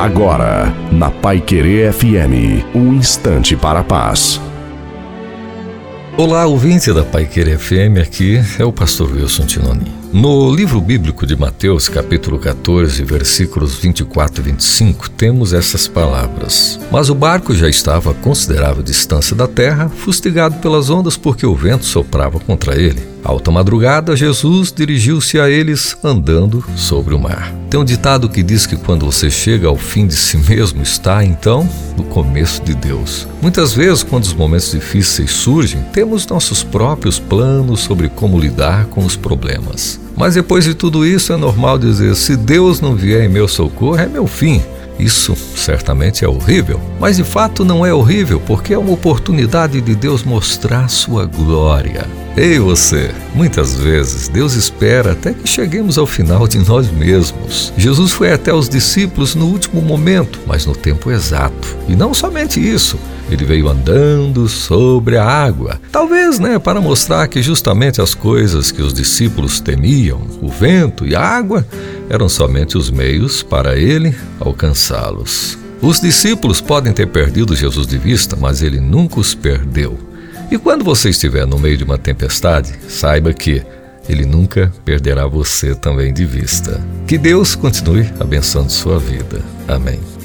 Agora, na Pai Querer FM, um instante para a paz. Olá, ouvinte da Pai Querer FM, aqui é o pastor Wilson Tinoni. No livro bíblico de Mateus, capítulo 14, versículos 24 e 25, temos essas palavras: Mas o barco já estava a considerável distância da terra, fustigado pelas ondas porque o vento soprava contra ele. Alta madrugada, Jesus dirigiu-se a eles andando sobre o mar. Tem um ditado que diz que quando você chega ao fim de si mesmo, está então no começo de Deus. Muitas vezes, quando os momentos difíceis surgem, temos nossos próprios planos sobre como lidar com os problemas. Mas depois de tudo isso, é normal dizer: se Deus não vier em meu socorro, é meu fim. Isso certamente é horrível, mas de fato não é horrível porque é uma oportunidade de Deus mostrar sua glória. Ei você, muitas vezes Deus espera até que cheguemos ao final de nós mesmos. Jesus foi até os discípulos no último momento, mas no tempo exato. E não somente isso, ele veio andando sobre a água. Talvez, né, para mostrar que justamente as coisas que os discípulos temiam, o vento e a água, eram somente os meios para ele alcançá-los. Os discípulos podem ter perdido Jesus de vista, mas ele nunca os perdeu. E quando você estiver no meio de uma tempestade, saiba que ele nunca perderá você também de vista. Que Deus continue abençoando sua vida. Amém.